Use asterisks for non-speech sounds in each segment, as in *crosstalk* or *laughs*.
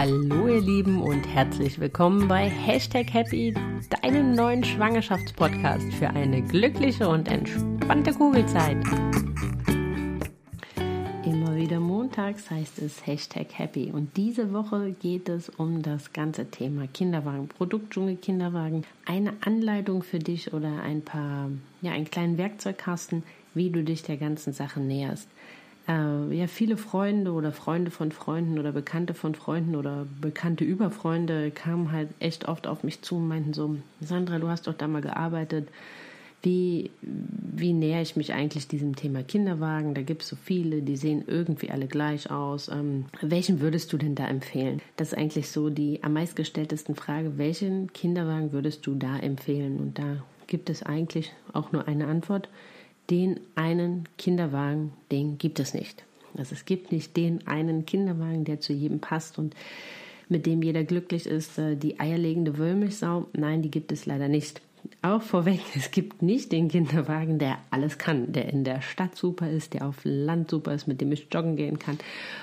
Hallo ihr Lieben und herzlich willkommen bei Hashtag Happy, deinem neuen Schwangerschaftspodcast für eine glückliche und entspannte Kugelzeit. Immer wieder montags heißt es Hashtag Happy und diese Woche geht es um das ganze Thema Kinderwagen, Produktdschungel Kinderwagen, eine Anleitung für dich oder ein paar, ja, einen kleinen Werkzeugkasten, wie du dich der ganzen Sache näherst äh, ja, viele Freunde oder Freunde von Freunden oder Bekannte von Freunden oder Bekannte über Freunde kamen halt echt oft auf mich zu und meinten so, Sandra, du hast doch da mal gearbeitet. Wie, wie näher ich mich eigentlich diesem Thema Kinderwagen? Da gibt es so viele, die sehen irgendwie alle gleich aus. Ähm, welchen würdest du denn da empfehlen? Das ist eigentlich so die am meistgestelltesten Frage. Welchen Kinderwagen würdest du da empfehlen? Und da gibt es eigentlich auch nur eine Antwort den einen Kinderwagen, den gibt es nicht. Also es gibt nicht den einen Kinderwagen, der zu jedem passt und mit dem jeder glücklich ist. Äh, die eierlegende Wollmilchsau, nein, die gibt es leider nicht. Auch vorweg, *laughs* es gibt nicht den Kinderwagen, der alles kann, der in der Stadt super ist, der auf Land super ist, mit dem ich joggen gehen kann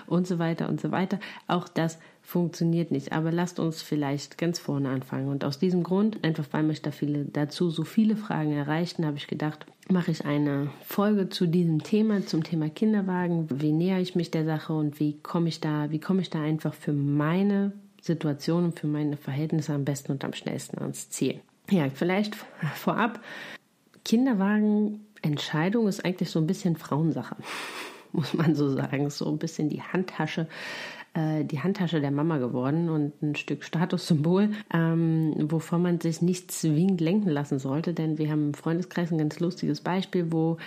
und so weiter und so weiter. Auch das funktioniert nicht. Aber lasst uns vielleicht ganz vorne anfangen. Und aus diesem Grund, einfach weil mich da viele dazu so viele Fragen erreichten, habe ich gedacht, mache ich eine Folge zu diesem Thema, zum Thema Kinderwagen. Wie näher ich mich der Sache und wie komme ich da, wie komme ich da einfach für meine Situation und für meine Verhältnisse am besten und am schnellsten ans Ziel. Ja, vielleicht vorab. Kinderwagenentscheidung ist eigentlich so ein bisschen Frauensache, *laughs* muss man so sagen. So ein bisschen die Handtasche äh, die Handtasche der Mama geworden und ein Stück Statussymbol, ähm, wovon man sich nicht zwingend lenken lassen sollte. Denn wir haben im Freundeskreis ein ganz lustiges Beispiel, wo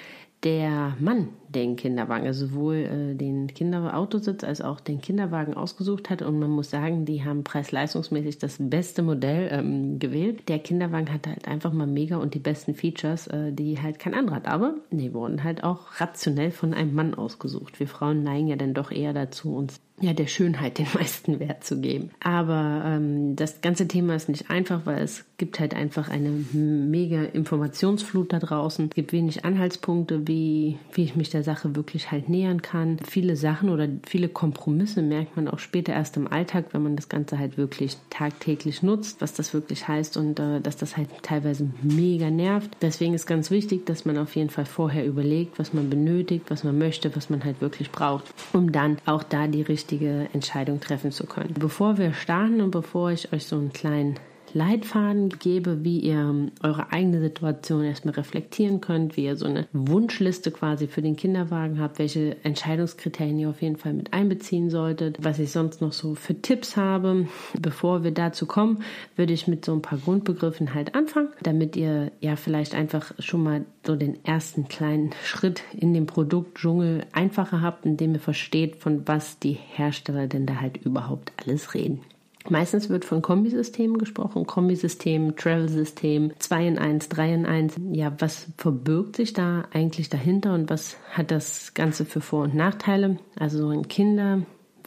der Mann den Kinderwagen, also sowohl äh, den Kinderautositz als auch den Kinderwagen ausgesucht hat. Und man muss sagen, die haben preis-leistungsmäßig das beste Modell ähm, gewählt. Der Kinderwagen hat halt einfach mal mega und die besten Features, äh, die halt kein anderer hat. Aber die wurden halt auch rationell von einem Mann ausgesucht. Wir Frauen neigen ja dann doch eher dazu, uns ja, der Schönheit den *laughs* meisten Wert zu geben. Aber ähm, das ganze Thema ist nicht einfach, weil es gibt halt einfach eine mega Informationsflut da draußen. Es gibt wenig Anhaltspunkte, wie, wie ich mich der Sache wirklich halt nähern kann. Viele Sachen oder viele Kompromisse merkt man auch später erst im Alltag, wenn man das Ganze halt wirklich tagtäglich nutzt, was das wirklich heißt und äh, dass das halt teilweise mega nervt. Deswegen ist ganz wichtig, dass man auf jeden Fall vorher überlegt, was man benötigt, was man möchte, was man halt wirklich braucht, um dann auch da die richtige richtige Entscheidung treffen zu können. Bevor wir starten und bevor ich euch so einen kleinen Leitfaden gebe, wie ihr eure eigene Situation erstmal reflektieren könnt, wie ihr so eine Wunschliste quasi für den Kinderwagen habt, welche Entscheidungskriterien ihr auf jeden Fall mit einbeziehen solltet, was ich sonst noch so für Tipps habe. Bevor wir dazu kommen, würde ich mit so ein paar Grundbegriffen halt anfangen, damit ihr ja vielleicht einfach schon mal so den ersten kleinen Schritt in dem Produktdschungel einfacher habt, indem ihr versteht, von was die Hersteller denn da halt überhaupt alles reden. Meistens wird von Kombisystemen gesprochen, Kombisystem, Travel-System, 2 in 1, 3 in 1. Ja, was verbirgt sich da eigentlich dahinter und was hat das Ganze für Vor- und Nachteile? Also ein Kinder-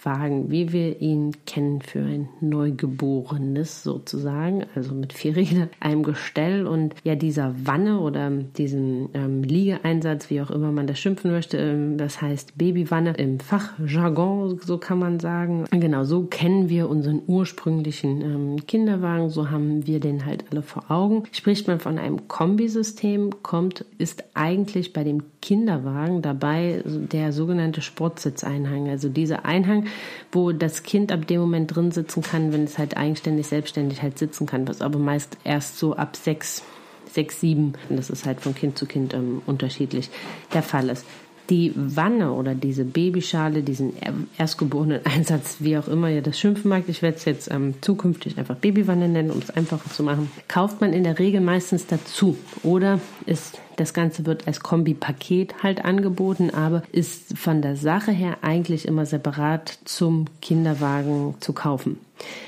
Wagen, wie wir ihn kennen für ein Neugeborenes sozusagen, also mit vier Rädern, einem Gestell und ja dieser Wanne oder diesem ähm, Liegeeinsatz, wie auch immer man das schimpfen möchte, ähm, das heißt Babywanne im Fachjargon, so kann man sagen. Genau, so kennen wir unseren ursprünglichen ähm, Kinderwagen, so haben wir den halt alle vor Augen. Spricht man von einem Kombisystem, kommt, ist eigentlich bei dem Kinderwagen dabei der sogenannte Sportsitzeinhang, also dieser Einhang, wo das Kind ab dem Moment drin sitzen kann, wenn es halt eigenständig, selbstständig halt sitzen kann, was aber meist erst so ab sechs, sechs, sieben, das ist halt von Kind zu Kind ähm, unterschiedlich, der Fall ist die Wanne oder diese Babyschale, diesen erstgeborenen *laughs* Einsatz, wie auch immer ihr das schimpfen mag, ich werde es jetzt ähm, zukünftig einfach Babywanne nennen, um es einfacher zu machen, kauft man in der Regel meistens dazu oder ist das Ganze wird als Kombipaket halt angeboten, aber ist von der Sache her eigentlich immer separat zum Kinderwagen zu kaufen.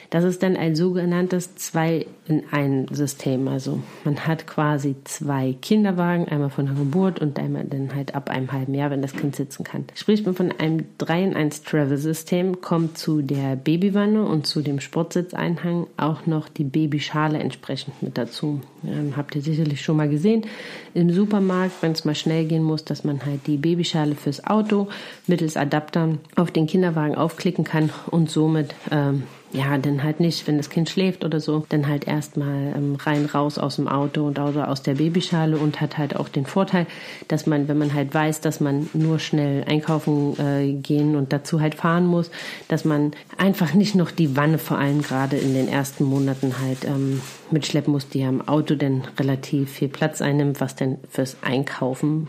Das ist dann ein sogenanntes zwei in ein System. Also man hat quasi zwei Kinderwagen, einmal von der Geburt und einmal dann halt ab einem halben Jahr, wenn das Kind sitzen kann. Spricht man von einem 3 in 1 Travel System, kommt zu der Babywanne und zu dem Sportsitzeinhang auch noch die Babyschale entsprechend mit dazu. Ähm, habt ihr sicherlich schon mal gesehen im Supermarkt, wenn es mal schnell gehen muss, dass man halt die Babyschale fürs Auto mittels Adapter auf den Kinderwagen aufklicken kann und somit ähm, ja, dann halt nicht, wenn das Kind schläft oder so, dann halt erstmal ähm, rein raus aus dem Auto und aus der Babyschale und hat halt auch den Vorteil, dass man, wenn man halt weiß, dass man nur schnell einkaufen äh, gehen und dazu halt fahren muss, dass man einfach nicht noch die Wanne vor allem gerade in den ersten Monaten halt ähm, mitschleppen muss, die ja im Auto dann relativ viel Platz einnimmt, was dann fürs Einkaufen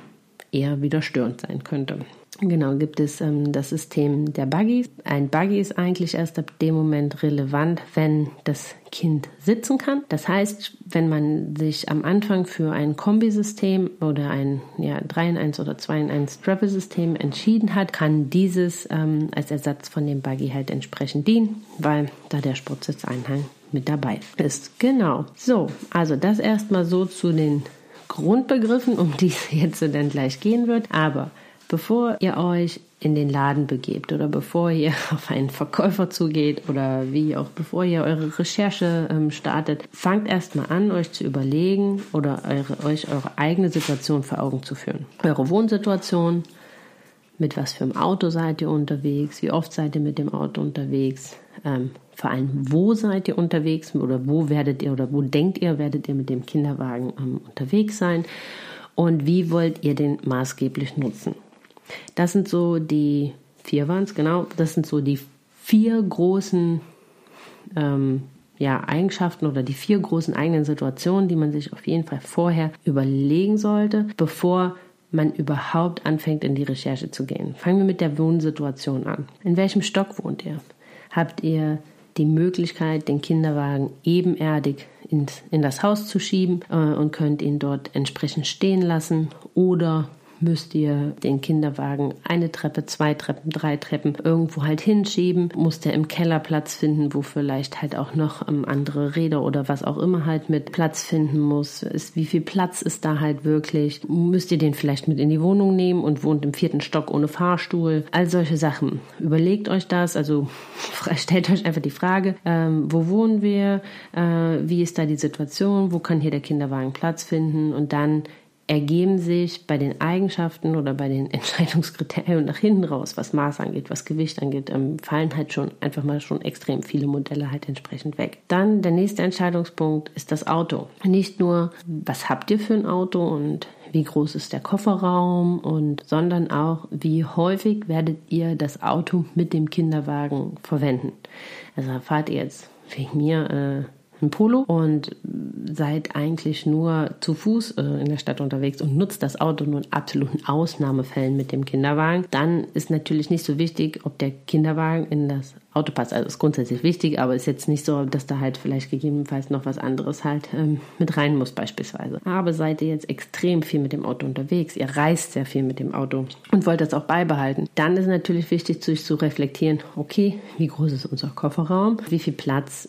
eher wieder störend sein könnte. Genau, gibt es ähm, das System der Buggies. Ein Buggy ist eigentlich erst ab dem Moment relevant, wenn das Kind sitzen kann. Das heißt, wenn man sich am Anfang für ein Kombisystem oder ein ja, 3 in 1 oder 2 in 1 Travel-System entschieden hat, kann dieses ähm, als Ersatz von dem Buggy halt entsprechend dienen, weil da der Sportsitzeinhang mit dabei ist. Genau. So, also das erstmal so zu den Grundbegriffen, um die es jetzt dann gleich gehen wird. Aber Bevor ihr euch in den Laden begebt oder bevor ihr *laughs* auf einen Verkäufer zugeht oder wie auch bevor ihr eure Recherche ähm, startet, fangt erstmal an, euch zu überlegen oder eure, euch eure eigene Situation vor Augen zu führen. Eure Wohnsituation, mit was für einem Auto seid ihr unterwegs, wie oft seid ihr mit dem Auto unterwegs, ähm, vor allem wo seid ihr unterwegs oder wo werdet ihr oder wo denkt ihr, werdet ihr mit dem Kinderwagen ähm, unterwegs sein und wie wollt ihr den maßgeblich nutzen. Das sind so die vier waren es, genau. Das sind so die vier großen ähm, ja, Eigenschaften oder die vier großen eigenen Situationen, die man sich auf jeden Fall vorher überlegen sollte, bevor man überhaupt anfängt, in die Recherche zu gehen. Fangen wir mit der Wohnsituation an. In welchem Stock wohnt ihr? Habt ihr die Möglichkeit, den Kinderwagen ebenerdig in das Haus zu schieben äh, und könnt ihn dort entsprechend stehen lassen? Oder müsst ihr den Kinderwagen eine Treppe, zwei Treppen, drei Treppen irgendwo halt hinschieben, muss der im Keller Platz finden, wo vielleicht halt auch noch ähm, andere Räder oder was auch immer halt mit Platz finden muss. Ist, wie viel Platz ist da halt wirklich? Müsst ihr den vielleicht mit in die Wohnung nehmen und wohnt im vierten Stock ohne Fahrstuhl? All solche Sachen. Überlegt euch das, also *laughs* stellt euch einfach die Frage, ähm, wo wohnen wir? Äh, wie ist da die Situation? Wo kann hier der Kinderwagen Platz finden? Und dann ergeben sich bei den Eigenschaften oder bei den *laughs* Entscheidungskriterien nach hinten raus, was Maß angeht, was Gewicht angeht, ähm, fallen halt schon einfach mal schon extrem viele Modelle halt entsprechend weg. Dann der nächste Entscheidungspunkt ist das Auto. Nicht nur, was habt ihr für ein Auto und wie groß ist der Kofferraum und sondern auch, wie häufig werdet ihr das Auto mit dem Kinderwagen verwenden. Also fahrt ihr jetzt wegen mir äh, ein Polo und seid eigentlich nur zu Fuß äh, in der Stadt unterwegs und nutzt das Auto nur in absoluten Ausnahmefällen mit dem Kinderwagen, dann ist natürlich nicht so wichtig, ob der Kinderwagen in das Auto passt. Also ist grundsätzlich wichtig, aber ist jetzt nicht so, dass da halt vielleicht gegebenenfalls noch was anderes halt ähm, mit rein muss beispielsweise. Aber seid ihr jetzt extrem viel mit dem Auto unterwegs, ihr reist sehr viel mit dem Auto und wollt das auch beibehalten, dann ist natürlich wichtig, sich zu reflektieren, okay, wie groß ist unser Kofferraum, wie viel Platz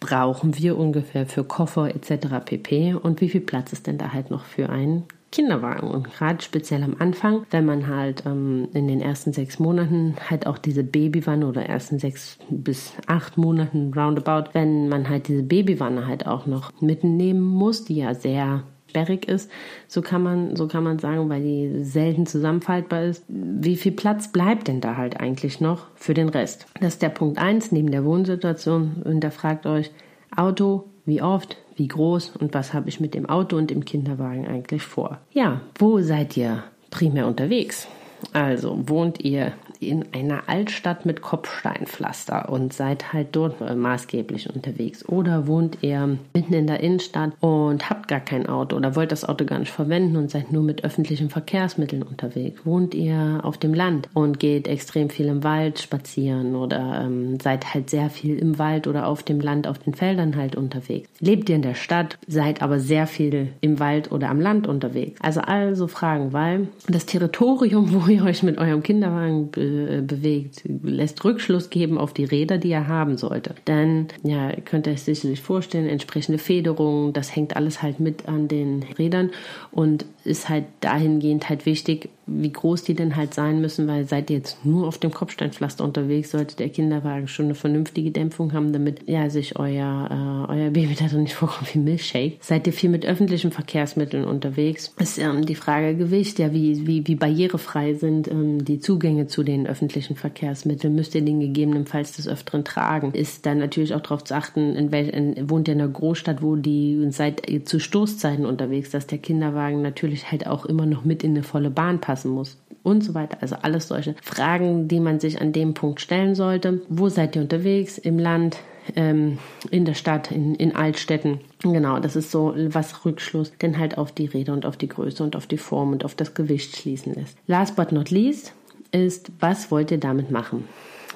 brauchen wir ungefähr für Koffer etc. pp. Und wie viel Platz ist denn da halt noch für einen Kinderwagen? Und gerade speziell am Anfang, wenn man halt ähm, in den ersten sechs Monaten halt auch diese Babywanne oder ersten sechs bis acht Monaten roundabout, wenn man halt diese Babywanne halt auch noch mitnehmen muss, die ja sehr sperrig ist, so kann man, so kann man sagen, weil die selten zusammenfaltbar ist. Wie viel Platz bleibt denn da halt eigentlich noch für den Rest? Das ist der Punkt 1 neben der Wohnsituation. Und da fragt euch, Auto, wie oft, wie groß und was habe ich mit dem Auto und dem Kinderwagen eigentlich vor? Ja, wo seid ihr primär unterwegs? Also wohnt ihr in einer Altstadt mit Kopfsteinpflaster und seid halt dort maßgeblich unterwegs. Oder wohnt ihr mitten in der Innenstadt und habt gar kein Auto oder wollt das Auto gar nicht verwenden und seid nur mit öffentlichen Verkehrsmitteln unterwegs. Wohnt ihr auf dem Land und geht extrem viel im Wald spazieren oder ähm, seid halt sehr viel im Wald oder auf dem Land, auf den Feldern halt unterwegs. Lebt ihr in der Stadt, seid aber sehr viel im Wald oder am Land unterwegs. Also also Fragen, weil das Territorium, *laughs* wo ihr euch mit eurem Kinderwagen be bewegt, lässt Rückschluss geben auf die Räder, die ihr haben sollte. Dann, ja, könnt ihr euch sicherlich vorstellen, entsprechende Federungen, das hängt alles halt mit an den Rädern und ist halt dahingehend halt wichtig, wie groß die denn halt sein müssen, weil seid ihr jetzt nur auf dem Kopfsteinpflaster unterwegs, sollte der Kinderwagen schon eine vernünftige Dämpfung haben, damit ja sich euer, äh, euer Baby *laughs* da drin nicht vorkommt wie Milchshake. Seid ihr viel mit öffentlichen Verkehrsmitteln unterwegs? Ist ähm, die Frage Gewicht, ja, wie, wie, wie barrierefrei sind ähm, die Zugänge zu den öffentlichen Verkehrsmitteln? Müsst ihr den gegebenenfalls des Öfteren tragen? Ist dann natürlich auch darauf zu achten, in welch, in, wohnt ihr in einer Großstadt, wo die seid ihr zu Stoßzeiten unterwegs, dass der Kinderwagen natürlich halt auch immer noch mit in eine volle Bahn passen muss und so weiter. Also alles solche Fragen, die man sich an dem Punkt stellen sollte. Wo seid ihr unterwegs? Im Land, ähm, in der Stadt, in, in Altstädten. Genau, das ist so, was Rückschluss denn halt auf die Rede und auf die Größe und auf die Form und auf das Gewicht schließen lässt. Last but not least ist, was wollt ihr damit machen?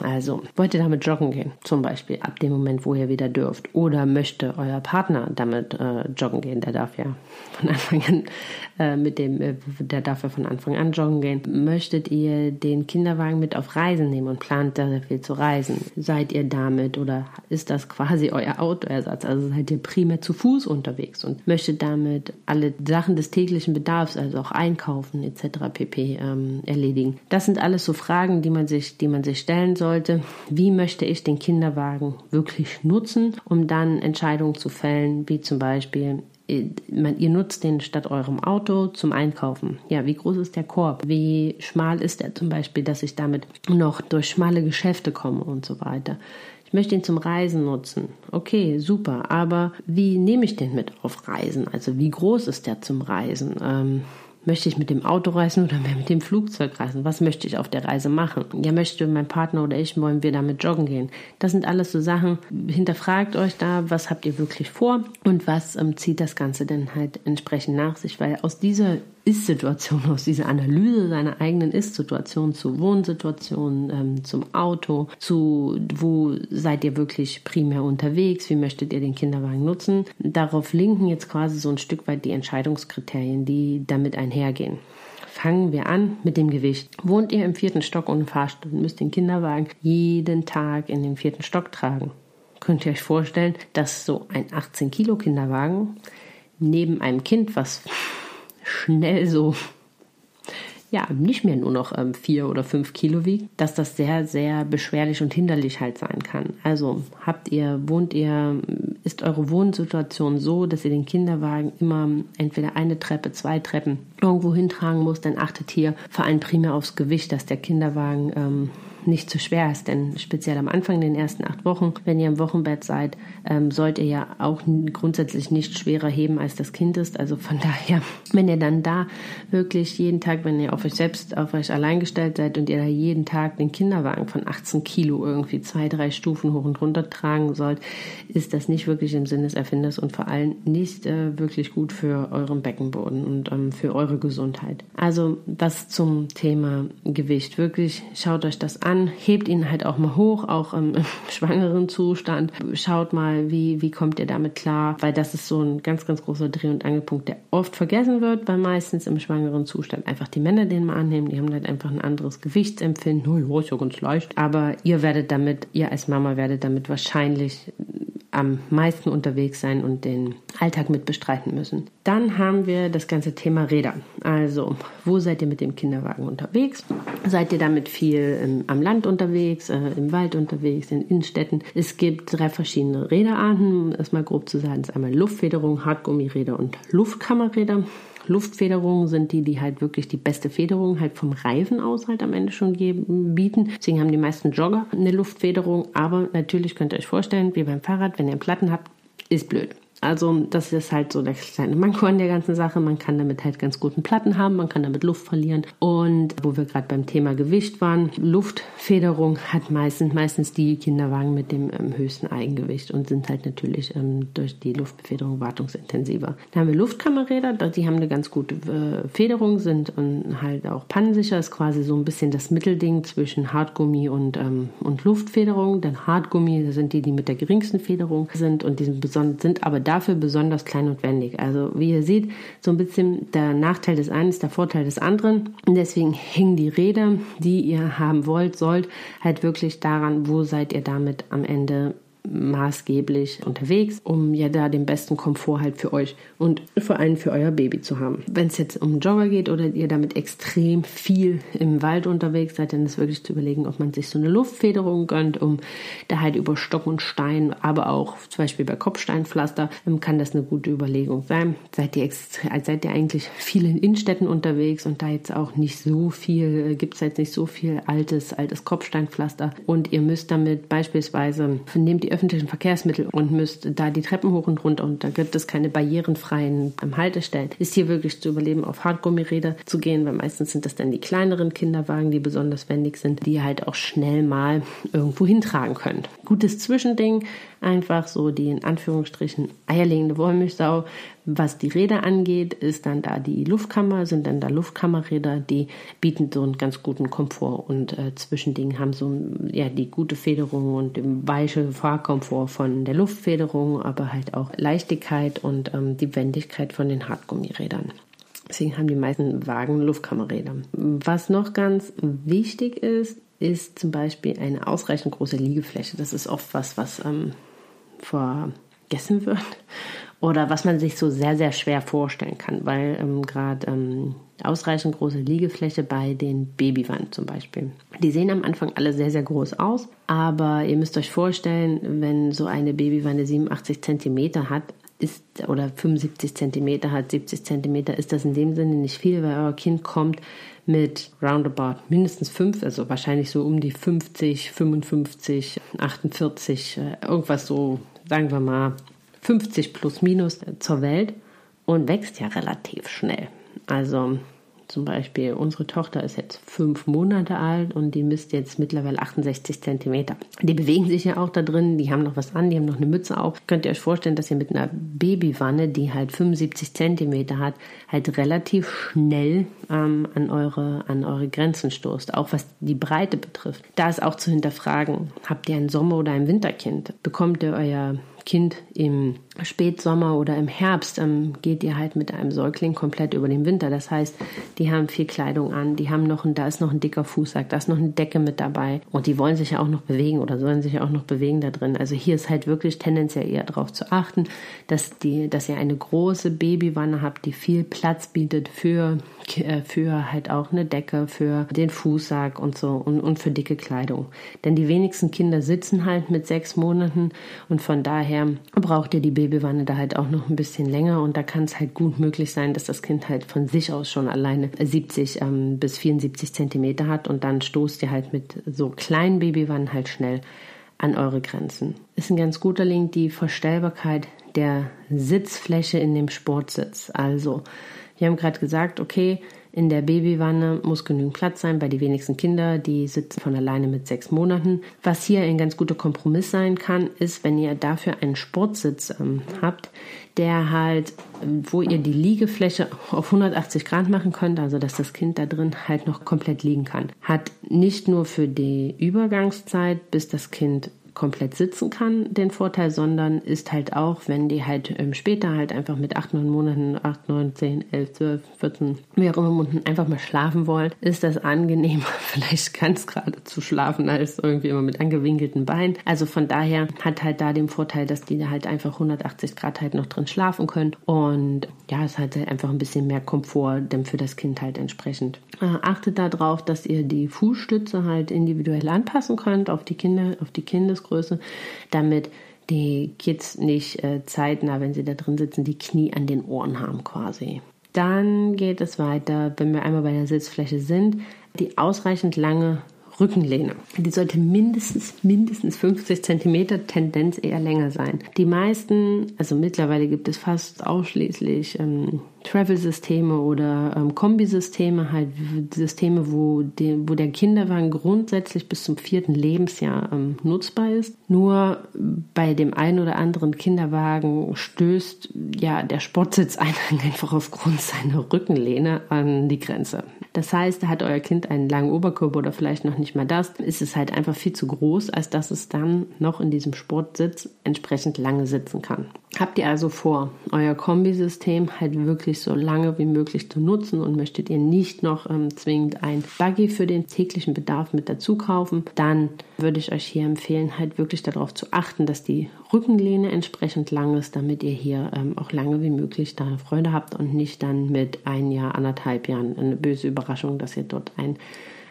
Also, wollt ihr damit joggen gehen, zum Beispiel, ab dem Moment, wo ihr wieder dürft? Oder möchte euer Partner damit äh, joggen gehen? Der darf ja von *laughs* Anfang an äh, mit dem, äh, der darf ja von Anfang an joggen gehen. Möchtet ihr den Kinderwagen mit auf Reisen nehmen und plant sehr viel zu reisen? Seid ihr damit oder ist das quasi euer Autoersatz? Also seid ihr primär zu Fuß unterwegs und möchtet damit alle Sachen des täglichen Bedarfs, also auch einkaufen etc. pp. Ähm, erledigen? Das sind alles so Fragen, die man sich, die man sich stellen sollte. Wie möchte ich den Kinderwagen wirklich nutzen, um dann Entscheidungen zu fällen, wie zum Beispiel ihr nutzt den statt eurem Auto zum Einkaufen. Ja, wie groß ist der Korb? Wie schmal ist er zum Beispiel, dass ich damit noch durch schmale Geschäfte komme und so weiter. Ich möchte ihn zum Reisen nutzen. Okay, super. Aber wie nehme ich den mit auf Reisen? Also wie groß ist der zum Reisen? Ähm, Möchte ich mit dem Auto reisen oder mit dem Flugzeug reisen? Was möchte ich auf der Reise machen? Ja, möchte mein Partner oder ich, wollen wir damit joggen gehen? Das sind alles so Sachen. Hinterfragt euch da, was habt ihr wirklich vor und was ähm, zieht das Ganze denn halt entsprechend nach sich? Weil aus dieser ist-Situation, *laughs* aus dieser Analyse seiner eigenen Ist-Situation zu Wohnsituationen, ähm, zum Auto, zu wo seid ihr wirklich primär unterwegs, wie möchtet ihr den Kinderwagen nutzen. Darauf linken jetzt quasi so ein Stück weit die Entscheidungskriterien, die damit einhergehen. Fangen wir an mit dem Gewicht. Wohnt ihr im vierten Stock ohne Fahrstuhl, müsst den Kinderwagen jeden Tag in den vierten Stock tragen. Könnt ihr euch vorstellen, dass so ein 18 Kilo Kinderwagen neben einem Kind, was schnell so ja, nicht mehr nur noch ähm, vier oder fünf Kilo wiegt, dass das sehr, sehr beschwerlich und hinderlich halt sein kann. Also habt ihr, wohnt ihr, ist eure Wohnsituation so, dass ihr den Kinderwagen immer entweder eine Treppe, zwei Treppen irgendwo hintragen müsst, dann achtet hier vor allem primär aufs Gewicht, dass der Kinderwagen ähm, nicht zu schwer ist. Denn speziell am Anfang, in den ersten acht Wochen, wenn ihr im Wochenbett seid, ähm, sollt ihr ja auch grundsätzlich nicht schwerer heben, als das Kind ist. Also von *laughs* daher, wenn ihr dann da wirklich jeden Tag, wenn ihr auf euch selbst, auf euch allein gestellt seid und ihr da jeden Tag den Kinderwagen von 18 Kilo irgendwie zwei, drei Stufen hoch und runter tragen sollt, ist das nicht wirklich im Sinne des Erfinders und vor allem nicht äh, wirklich gut für euren Beckenboden und ähm, für eure Gesundheit. Also das zum Thema Gewicht. Wirklich schaut euch das an an, hebt ihn halt auch mal hoch, auch im, im *laughs* schwangeren Zustand. Schaut mal, wie, wie kommt ihr damit klar, weil das ist so ein ganz, ganz großer Dreh- und Angelpunkt, der oft vergessen wird, weil meistens im schwangeren Zustand einfach die Männer den mal annehmen, die haben halt einfach ein anderes Gewichtsempfinden. Oh, ja, ist ja ganz leicht. Aber ihr werdet damit, ihr als Mama werdet damit wahrscheinlich am meisten unterwegs sein und den Alltag mit bestreiten müssen. Dann haben wir das ganze Thema Räder. Also, wo seid ihr mit dem Kinderwagen unterwegs? Seid ihr damit viel im, am Land unterwegs, äh, im Wald unterwegs, in Innenstädten? Es gibt drei verschiedene Räderarten. Erstmal grob zu sagen, ist einmal Luftfederung, Hartgummiräder und Luftkammerräder. Luftfederungen sind die, die halt wirklich die beste Federung halt vom Reifen aus halt am Ende schon geben, bieten. Deswegen haben die meisten Jogger eine Luftfederung. Aber natürlich könnt ihr euch vorstellen, wie beim Fahrrad, wenn ihr einen Platten habt, ist blöd. Also das ist halt so der kleine Manko an der ganzen Sache. Man kann damit halt ganz guten Platten haben, man kann damit Luft verlieren. Und wo wir gerade beim Thema Gewicht waren, Luftfederung hat meistens, meistens die Kinderwagen mit dem ähm, höchsten Eigengewicht und sind halt natürlich ähm, durch die Luftbefederung wartungsintensiver. Dann haben wir Luftkammerräder, die haben eine ganz gute äh, Federung, sind und halt auch pannensicher, ist quasi so ein bisschen das Mittelding zwischen Hartgummi und, ähm, und Luftfederung. Denn Hartgummi sind die, die mit der geringsten Federung sind und die sind, sind aber dafür besonders klein und wendig. Also wie ihr seht, so ein bisschen der Nachteil des einen ist der Vorteil des anderen. Und deswegen hängen die Räder, die ihr haben wollt, sollt, halt wirklich daran, wo seid ihr damit am Ende maßgeblich unterwegs, um ja da den besten Komfort halt für euch und vor allem für euer Baby zu haben. Wenn es jetzt um Jogger geht oder ihr damit extrem viel im Wald unterwegs seid, dann ist wirklich zu überlegen, ob man sich so eine Luftfederung gönnt, um da halt über Stock und Stein, aber auch zum Beispiel bei Kopfsteinpflaster, kann das eine gute Überlegung sein. Seid ihr, seid ihr eigentlich viel in Innenstädten unterwegs und da jetzt auch nicht so viel, äh, gibt es jetzt nicht so viel altes, altes Kopfsteinpflaster und ihr müsst damit beispielsweise, nehmt die öffentlichen Verkehrsmittel und müsst da die Treppen hoch und runter und da gibt es keine barrierenfreien Haltestellen, ist hier wirklich zu überleben, auf Hartgummiräder zu gehen, weil meistens sind das dann die kleineren Kinderwagen, die besonders wendig sind, die halt auch schnell mal irgendwo hintragen könnt. Gutes Zwischending, einfach so die in Anführungsstrichen eierlegende Wollmilchsau. Was die Räder angeht, ist dann da die Luftkammer, sind dann da Luftkammerräder, die bieten so einen ganz guten Komfort und äh, Zwischending haben so ja die gute Federung und weiche Fahrkomfort von der Luftfederung, aber halt auch Leichtigkeit und ähm, die Wendigkeit von den Hartgummirädern. Deswegen haben die meisten Wagen Luftkammerräder. Was noch ganz wichtig ist, ist zum Beispiel eine ausreichend große Liegefläche. Das ist oft was, was ähm, vergessen wird oder was man sich so sehr, sehr schwer vorstellen kann, weil ähm, gerade ähm, ausreichend große Liegefläche bei den Babywannen zum Beispiel. Die sehen am Anfang alle sehr, sehr groß aus, aber ihr müsst euch vorstellen, wenn so eine Babywanne 87 cm hat, ist oder 75 cm hat, 70 cm, ist das in dem Sinne nicht viel, weil euer Kind kommt mit roundabout mindestens fünf, also wahrscheinlich so um die 50, 55, 48, irgendwas so, sagen wir mal 50 plus minus zur Welt und wächst ja relativ schnell. Also zum Beispiel, unsere Tochter ist jetzt fünf Monate alt und die misst jetzt mittlerweile 68 Zentimeter. Die bewegen sich ja auch da drin, die haben noch was an, die haben noch eine Mütze auf. Könnt ihr euch vorstellen, dass ihr mit einer Babywanne, die halt 75 Zentimeter hat, halt relativ schnell ähm, an, eure, an eure Grenzen stoßt, auch was die Breite betrifft. Da ist auch zu hinterfragen, habt ihr ein Sommer- oder ein Winterkind? Bekommt ihr euer Kind im Spätsommer oder im Herbst ähm, geht ihr halt mit einem Säugling komplett über den Winter. Das heißt, die haben viel Kleidung an, die haben noch ein, da ist noch ein dicker Fußsack, da ist noch eine Decke mit dabei und die wollen sich ja auch noch bewegen oder sollen sich ja auch noch bewegen da drin. Also hier ist halt wirklich tendenziell eher darauf zu achten, dass die, dass ihr eine große Babywanne habt, die viel Platz bietet für äh, für halt auch eine Decke, für den Fußsack und so und, und für dicke Kleidung. Denn die wenigsten Kinder sitzen halt mit sechs Monaten und von daher braucht ihr die Babywanne da halt auch noch ein bisschen länger und da kann es halt gut möglich sein, dass das Kind halt von sich aus schon alleine 70 ähm, bis 74 Zentimeter hat und dann stoßt ihr halt mit so kleinen Babywannen halt schnell an eure Grenzen. Ist ein ganz guter Link die Verstellbarkeit der Sitzfläche in dem Sportsitz. Also wir haben gerade gesagt, okay, in der Babywanne muss genügend Platz sein bei den wenigsten Kindern, die sitzen von alleine mit sechs Monaten. Was hier ein ganz guter Kompromiss sein kann, ist, wenn ihr dafür einen Sportsitz ähm, habt, der halt, wo ihr die Liegefläche auf 180 Grad machen könnt, also dass das Kind da drin halt noch komplett liegen kann. Hat nicht nur für die Übergangszeit, bis das Kind komplett sitzen kann, den Vorteil, sondern ist halt auch, wenn die halt ähm, später halt einfach mit 8, 9 Monaten, 8, 9, 10, 11, 12, 14, wie auch immer Monaten einfach mal schlafen wollen, ist das angenehmer, *laughs* vielleicht ganz gerade zu schlafen, als irgendwie immer mit angewinkelten Beinen. Also von daher hat halt da den Vorteil, dass die halt einfach 180 Grad halt noch drin schlafen können und ja, es hat halt einfach ein bisschen mehr Komfort, denn für das Kind halt entsprechend. Äh, achtet darauf, dass ihr die Fußstütze halt individuell anpassen könnt auf die Kinder, auf die Kindes Fußgröße, damit die Kids nicht äh, zeitnah, wenn sie da drin sitzen, die Knie an den Ohren haben quasi. Dann geht es weiter, wenn wir einmal bei der Sitzfläche sind, die ausreichend lange Rückenlehne. Die sollte mindestens, mindestens 50 cm, Tendenz eher länger sein. Die meisten, also mittlerweile gibt es fast ausschließlich ähm, Travel-Systeme oder ähm, Kombisysteme, halt Systeme, wo, die, wo der Kinderwagen grundsätzlich bis zum vierten Lebensjahr ähm, nutzbar ist. Nur bei dem einen oder anderen Kinderwagen stößt ja der Sportsitzeinhang *laughs* einfach aufgrund seiner Rückenlehne an die Grenze. Das heißt, hat euer Kind einen langen Oberkörper oder vielleicht noch nicht mal das, ist es halt einfach viel zu groß, als dass es dann noch in diesem Sportsitz entsprechend lange sitzen kann. Habt ihr also vor, euer Kombisystem halt wirklich wirklich so lange wie möglich zu nutzen und möchtet ihr nicht noch ähm, zwingend ein Buggy für den täglichen Bedarf mit dazu kaufen, dann würde ich euch hier empfehlen, halt wirklich darauf zu achten, dass die Rückenlehne entsprechend lang ist, damit ihr hier ähm, auch lange wie möglich da Freude habt und nicht dann mit ein Jahr, anderthalb Jahren eine böse Überraschung, dass ihr dort einen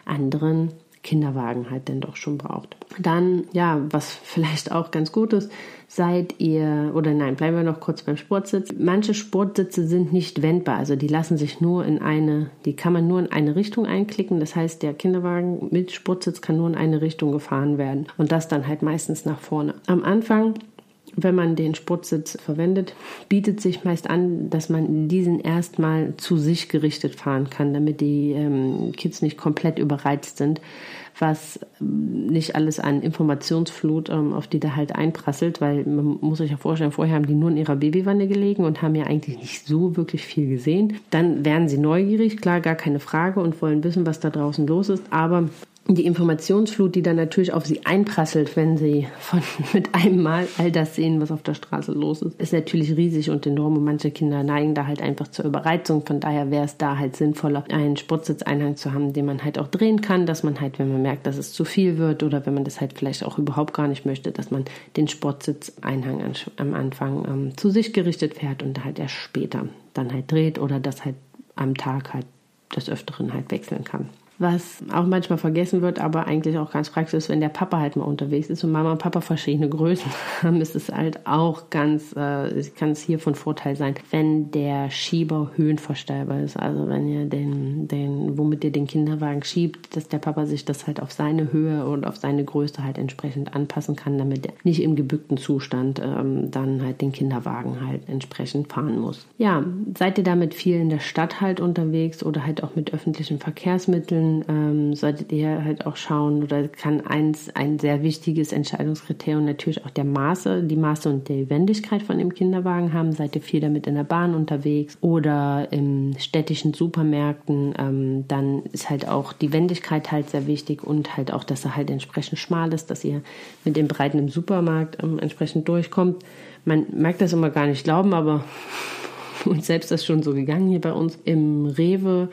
anderen Kinderwagen halt denn doch schon braucht. Dann, ja, was vielleicht auch ganz gut ist, seid ihr, oder nein, bleiben wir noch kurz beim Sportsitz. Manche Sportsitze sind nicht wendbar, also die lassen sich nur in eine, die kann man nur in eine Richtung einklicken. Das heißt, der Kinderwagen mit Sportsitz kann nur in eine Richtung gefahren werden und das dann halt meistens nach vorne. Am Anfang wenn man den Sportsitz verwendet, bietet sich meist an, dass man diesen erstmal zu sich gerichtet fahren kann, damit die ähm, Kids nicht komplett überreizt sind was nicht alles an Informationsflut, ähm, auf die da halt einprasselt, weil man muss sich ja vorstellen, vorher haben die nur in ihrer Babywanne gelegen und haben ja eigentlich nicht so wirklich viel gesehen. Dann werden sie neugierig, klar, gar keine Frage und wollen wissen, was da draußen los ist, aber die Informationsflut, die dann natürlich auf sie einprasselt, wenn sie von, *laughs* mit einem Mal all das sehen, was auf der Straße los ist, ist natürlich riesig und enorm und manche Kinder neigen da halt einfach zur Überreizung. Von daher wäre es da halt sinnvoller, einen Sportsitzeinhang zu haben, den man halt auch drehen kann, dass man halt, wenn man merkt, dass es zu viel wird oder wenn man das halt vielleicht auch überhaupt gar nicht möchte, dass man den Sportsitzeinhang am Anfang ähm, zu sich gerichtet fährt und halt erst später dann halt dreht oder das halt am Tag halt des Öfteren halt wechseln kann was auch manchmal vergessen wird, aber eigentlich auch ganz praktisch ist, wenn der Papa halt mal unterwegs ist und Mama und Papa verschiedene Größen *laughs* haben, ist es halt auch ganz, äh, kann es hier von Vorteil sein, wenn der Schieber höhenverstellbar ist. Also wenn ihr den, den, womit ihr den Kinderwagen schiebt, dass der Papa sich das halt auf seine Höhe und auf seine Größe halt entsprechend anpassen kann, damit er nicht im gebückten Zustand ähm, dann halt den Kinderwagen halt entsprechend fahren muss. Ja, seid ihr damit viel in der Stadt halt unterwegs oder halt auch mit öffentlichen Verkehrsmitteln? Ähm, solltet ihr halt auch schauen, oder kann eins ein sehr wichtiges Entscheidungskriterium natürlich auch der Maße, die Maße und die Wendigkeit von dem Kinderwagen haben. Seid ihr viel damit in der Bahn unterwegs oder in städtischen Supermärkten, ähm, dann ist halt auch die Wendigkeit halt sehr wichtig und halt auch, dass er halt entsprechend schmal ist, dass ihr mit den Breiten im Supermarkt ähm, entsprechend durchkommt. Man merkt das immer gar nicht glauben, aber *laughs* uns selbst ist schon so gegangen hier bei uns im Rewe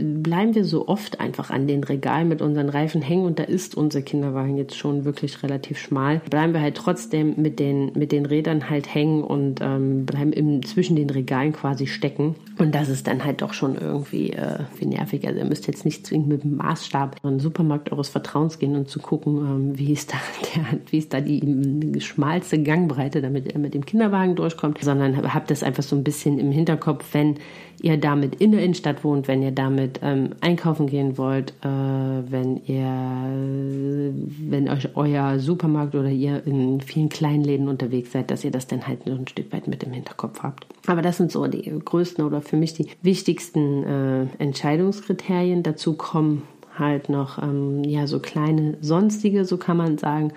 bleiben wir so oft einfach an den Regalen mit unseren Reifen hängen und da ist unser Kinderwagen jetzt schon wirklich relativ schmal. Bleiben wir halt trotzdem mit den, mit den Rädern halt hängen und ähm, bleiben im, zwischen den Regalen quasi stecken. Und das ist dann halt doch schon irgendwie äh, wie nervig. Also ihr müsst jetzt nicht zwingend mit dem Maßstab in den Supermarkt eures Vertrauens gehen und zu gucken, ähm, wie, ist da *laughs* der, wie ist da die, schmalste Gangbreite, damit ihr mit dem Kinderwagen durchkommt, sondern habt das einfach so ein bisschen im Hinterkopf, wenn ihr damit in der Innenstadt wohnt, wenn ihr damit ähm, einkaufen gehen wollt, äh, wenn ihr, wenn euch euer Supermarkt oder ihr in vielen kleinen Läden unterwegs seid, dass ihr das dann halt ein Stück weit mit im Hinterkopf habt. Aber das sind so die größten oder für mich die wichtigsten äh, Entscheidungskriterien. Dazu kommen halt noch ähm, ja so kleine sonstige, so kann man sagen.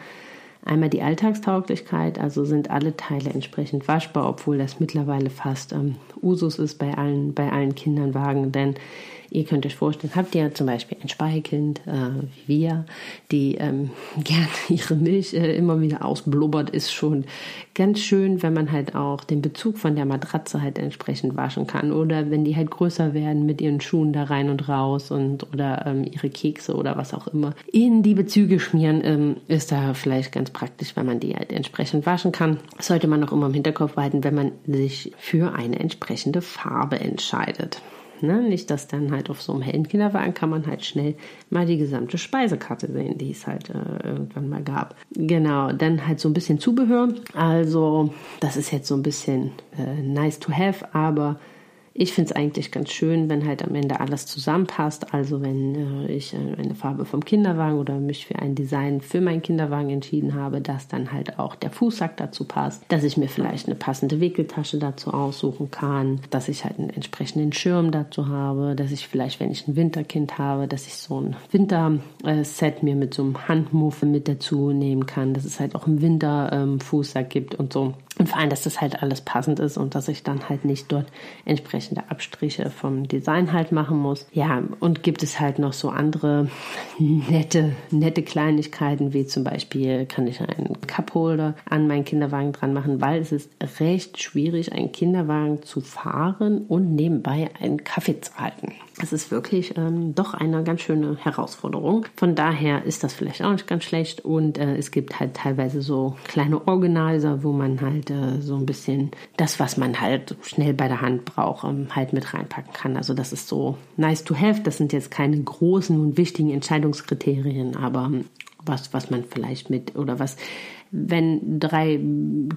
Einmal die Alltagstauglichkeit, also sind alle Teile entsprechend waschbar, obwohl das mittlerweile fast ähm, Usus ist bei allen, bei allen Kindernwagen, denn Ihr könnt euch vorstellen, habt ihr zum Beispiel ein Speichekind, äh, wie wir, die ähm, *laughs* gerne ihre Milch äh, immer wieder ausblubbert, ist schon ganz schön, wenn man halt auch den Bezug von der Matratze halt entsprechend waschen kann. Oder wenn die halt größer werden mit ihren Schuhen da rein und raus und oder ähm, ihre Kekse oder was auch immer in die Bezüge schmieren, ähm, ist da vielleicht ganz praktisch, wenn man die halt entsprechend waschen kann. Sollte man auch immer im Hinterkopf behalten, wenn man sich für eine entsprechende Farbe entscheidet. Ne? Nicht, dass dann halt auf so einem hellen Kinderwagen kann man halt schnell mal die gesamte Speisekarte sehen, die es halt äh, irgendwann mal gab. Genau, dann halt so ein bisschen Zubehör. Also das ist jetzt so ein bisschen äh, nice to have, aber ich finde es eigentlich ganz schön, wenn halt am Ende alles zusammenpasst. Also wenn äh, ich äh, eine Farbe vom Kinderwagen oder mich für ein Design für meinen Kinderwagen entschieden habe, dass dann halt auch der Fußsack dazu passt, dass ich mir vielleicht eine passende Wickeltasche dazu aussuchen kann, dass ich halt einen entsprechenden Schirm dazu habe, dass ich vielleicht, wenn ich ein Winterkind habe, dass ich so ein Winterset mir mit so einem Handmuffe mit dazu nehmen kann, dass es halt auch im Winter ähm, Fußsack gibt und so. Und vor allem, dass das halt alles passend ist und dass ich dann halt nicht dort entsprechend entsprechende Abstriche vom Design halt machen muss. Ja, und gibt es halt noch so andere *laughs* nette, nette Kleinigkeiten, wie zum Beispiel kann ich einen Cupholder an meinen Kinderwagen dran machen, weil es ist recht schwierig, einen Kinderwagen zu fahren und nebenbei einen Kaffee zu halten. Es ist wirklich ähm, doch eine ganz schöne Herausforderung. Von daher ist das vielleicht auch nicht ganz schlecht. Und äh, es gibt halt teilweise so kleine Organizer, wo man halt äh, so ein bisschen das, was man halt schnell bei der Hand braucht, ähm, halt mit reinpacken kann. Also das ist so nice to have. Das sind jetzt keine großen und wichtigen Entscheidungskriterien, aber ähm, was, was man vielleicht mit oder was wenn drei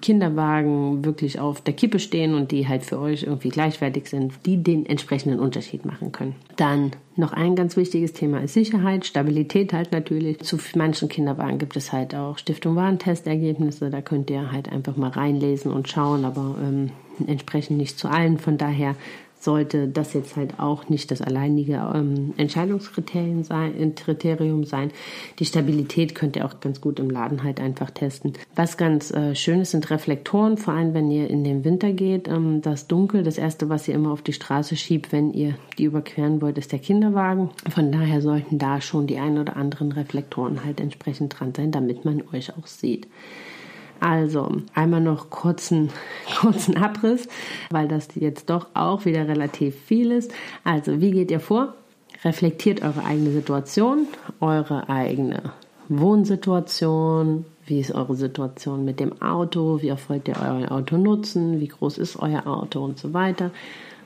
Kinderwagen wirklich auf der Kippe stehen und die halt für euch irgendwie gleichwertig sind, die den entsprechenden Unterschied machen können. Dann noch ein ganz wichtiges Thema ist Sicherheit, Stabilität halt natürlich. Zu manchen Kinderwagen gibt es halt auch Stiftung Warntestergebnisse, da könnt ihr halt einfach mal reinlesen und schauen, aber ähm, entsprechend nicht zu allen. Von daher sollte das jetzt halt auch nicht das alleinige ähm, Entscheidungskriterium sein, Kriterium sein. Die Stabilität könnt ihr auch ganz gut im Laden halt einfach testen. Was ganz äh, schön ist, sind Reflektoren, vor allem wenn ihr in den Winter geht. Ähm, das Dunkel, das erste, was ihr immer auf die Straße schiebt, wenn ihr die überqueren wollt, ist der Kinderwagen. Von daher sollten da schon die ein oder anderen Reflektoren halt entsprechend dran sein, damit man euch auch sieht. Also einmal noch kurzen, *laughs* kurzen Abriss, weil das jetzt doch auch wieder relativ viel ist. Also wie geht ihr vor? Reflektiert eure eigene Situation, eure eigene Wohnsituation, wie ist eure Situation mit dem Auto, wie wollt ihr euer Auto nutzen, wie groß ist euer Auto und so weiter.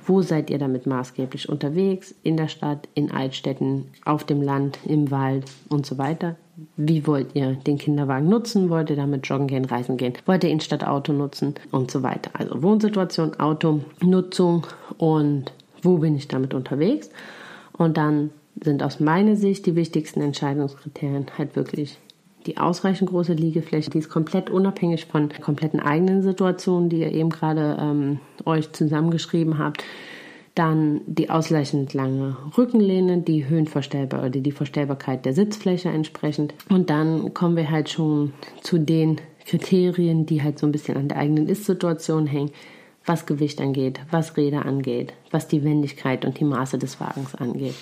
Wo seid ihr damit maßgeblich unterwegs? In der Stadt, in Altstädten, auf dem Land, im Wald und so weiter. Wie wollt ihr den Kinderwagen nutzen? Wollt ihr damit joggen gehen, reisen gehen? Wollt ihr ihn statt Auto nutzen? Und so weiter. Also Wohnsituation, Auto, Nutzung und wo bin ich damit unterwegs? Und dann sind aus meiner Sicht die wichtigsten Entscheidungskriterien halt wirklich die ausreichend große Liegefläche, die ist komplett unabhängig von kompletten eigenen Situationen, die ihr eben gerade ähm, euch zusammengeschrieben habt. Dann die ausreichend lange Rückenlehne, die Höhenverstellbar oder die Verstellbarkeit der Sitzfläche entsprechend. Und dann kommen wir halt schon zu den Kriterien, die halt so ein bisschen an der eigenen Ist-Situation hängen, was Gewicht angeht, was Räder angeht, was die Wendigkeit und die Maße des Wagens angeht.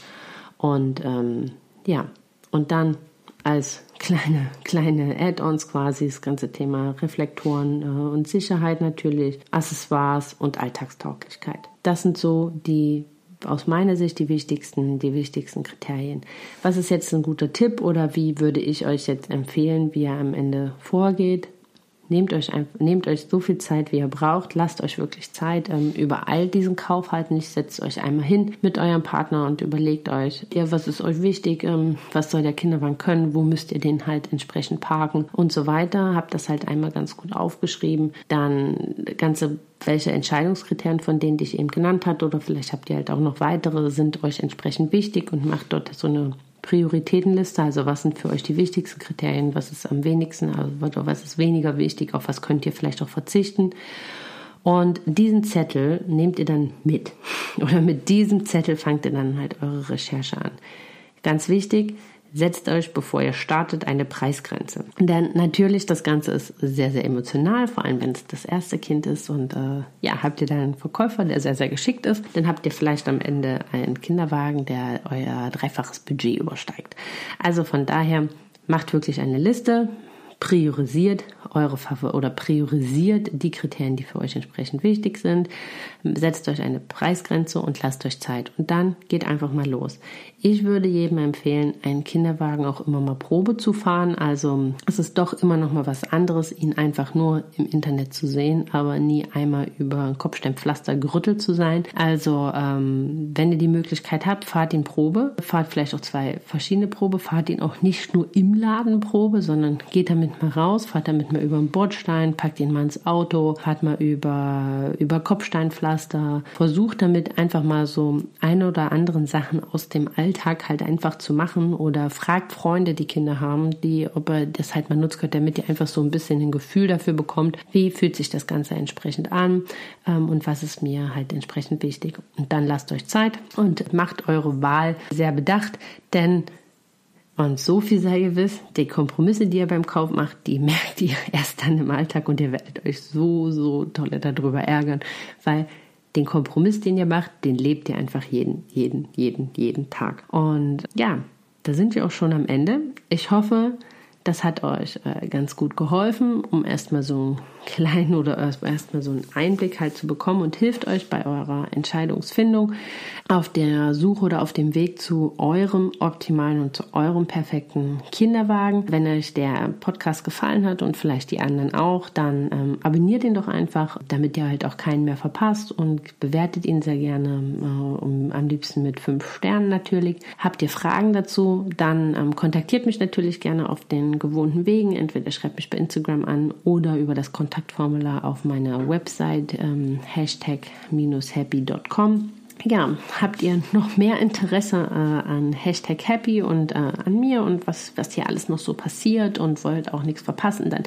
Und ähm, ja, und dann als kleine, kleine Add-ons quasi das ganze Thema Reflektoren äh, und Sicherheit natürlich, Accessoires und Alltagstauglichkeit. Das sind so die aus meiner Sicht die wichtigsten, die wichtigsten Kriterien. Was ist jetzt ein guter Tipp oder wie würde ich euch jetzt empfehlen, wie ihr am Ende vorgeht? Nehmt euch, nehmt euch so viel Zeit, wie ihr braucht. Lasst euch wirklich Zeit. Ähm, übereilt diesen Kauf halt nicht. Setzt euch einmal hin mit eurem Partner und überlegt euch, ja, was ist euch wichtig? Ähm, was soll der Kinderwagen können? Wo müsst ihr den halt entsprechend parken? Und so weiter. Habt das halt einmal ganz gut aufgeschrieben. Dann ganze welche Entscheidungskriterien von denen, die ich eben genannt habe, oder vielleicht habt ihr halt auch noch weitere, sind euch entsprechend wichtig und macht dort so eine Prioritätenliste, also was sind für euch die wichtigsten Kriterien, was ist am wenigsten, also was ist weniger wichtig, auf was könnt ihr vielleicht auch verzichten. Und diesen Zettel nehmt ihr dann mit. *laughs* Oder mit diesem Zettel fangt ihr dann halt eure Recherche an. Ganz wichtig, setzt euch, bevor ihr startet, eine Preisgrenze. Denn natürlich, das Ganze ist sehr, sehr emotional, vor allem wenn es das erste Kind ist. Und äh, ja, habt ihr dann einen Verkäufer, der sehr, sehr geschickt ist, dann habt ihr vielleicht am Ende einen Kinderwagen, der euer dreifaches Budget übersteigt. Also von daher macht wirklich eine Liste, priorisiert eure Favor oder priorisiert die Kriterien, die für euch entsprechend wichtig sind. Setzt euch eine Preisgrenze und lasst euch Zeit. Und dann geht einfach mal los. Ich würde jedem empfehlen, einen Kinderwagen auch immer mal Probe zu fahren. Also es ist doch immer noch mal was anderes, ihn einfach nur im Internet zu sehen, aber nie einmal über ein Kopfsteinpflaster gerüttelt zu sein. Also ähm, wenn ihr die Möglichkeit habt, fahrt ihn Probe. Fahrt vielleicht auch zwei verschiedene Probe. Fahrt ihn auch nicht nur im Laden Probe, sondern geht damit mal raus, fahrt damit mal über den Bordstein, packt ihn mal ins Auto, fahrt mal über, über Kopfsteinpflaster. Versucht damit einfach mal so eine oder anderen Sachen aus dem Alltag Alltag halt einfach zu machen oder fragt Freunde, die Kinder haben, die, ob er das halt mal nutzt, damit ihr einfach so ein bisschen ein Gefühl dafür bekommt, wie fühlt sich das Ganze entsprechend an ähm, und was ist mir halt entsprechend wichtig. Und dann lasst euch Zeit und macht eure Wahl sehr bedacht, denn und so viel sei gewiss, die Kompromisse, die ihr beim Kauf macht, die *laughs* merkt ihr erst dann im Alltag und ihr werdet euch so, so toll darüber ärgern, weil den Kompromiss, den ihr macht, den lebt ihr einfach jeden, jeden, jeden, jeden Tag. Und ja, da sind wir auch schon am Ende. Ich hoffe, das hat euch äh, ganz gut geholfen, um erstmal so einen *laughs* kleinen oder erstmal so einen Einblick halt zu bekommen und hilft euch bei eurer Entscheidungsfindung auf der Suche oder auf dem Weg zu eurem optimalen und zu eurem perfekten Kinderwagen. Wenn euch der Podcast gefallen hat und vielleicht die anderen auch, dann ähm, abonniert ihn doch einfach, damit ihr halt auch keinen mehr verpasst und bewertet ihn sehr gerne, äh, um, am liebsten mit fünf Sternen natürlich. Habt ihr Fragen dazu, dann ähm, kontaktiert mich natürlich gerne auf den gewohnten Wegen. Entweder schreibt mich bei Instagram an oder über das Kontaktformular auf meiner Website ähm, hashtag-happy.com ja, habt ihr noch mehr Interesse äh, an Hashtag Happy und äh, an mir und was, was hier alles noch so passiert und wollt auch nichts verpassen, dann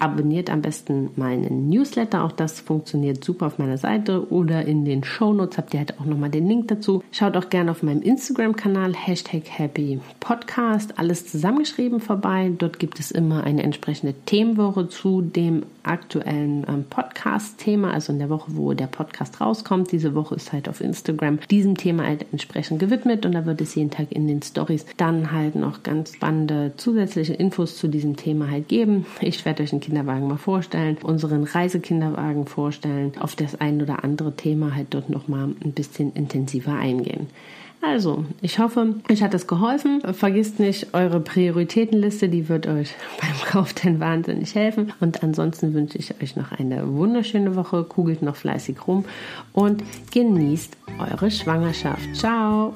abonniert am besten meinen Newsletter. Auch das funktioniert super auf meiner Seite oder in den Show Notes habt ihr halt auch nochmal den Link dazu. Schaut auch gerne auf meinem Instagram-Kanal Hashtag Happy Podcast, alles zusammengeschrieben vorbei. Dort gibt es immer eine entsprechende Themenwoche zu dem aktuellen ähm, Podcast-Thema, also in der Woche, wo der Podcast rauskommt. Diese Woche ist halt auf Instagram Instagram diesem Thema halt entsprechend gewidmet und da wird es jeden Tag in den Stories dann halt noch ganz spannende zusätzliche Infos zu diesem Thema halt geben. Ich werde euch einen Kinderwagen mal vorstellen, unseren Reisekinderwagen vorstellen, auf das ein oder andere Thema halt dort nochmal ein bisschen intensiver eingehen. Also, ich hoffe, euch hat es geholfen. Vergisst nicht eure Prioritätenliste, die wird euch *laughs* beim Kauf denn wahnsinnig helfen. Und ansonsten wünsche ich euch noch eine wunderschöne Woche, kugelt noch fleißig rum und genießt eure Schwangerschaft. Ciao!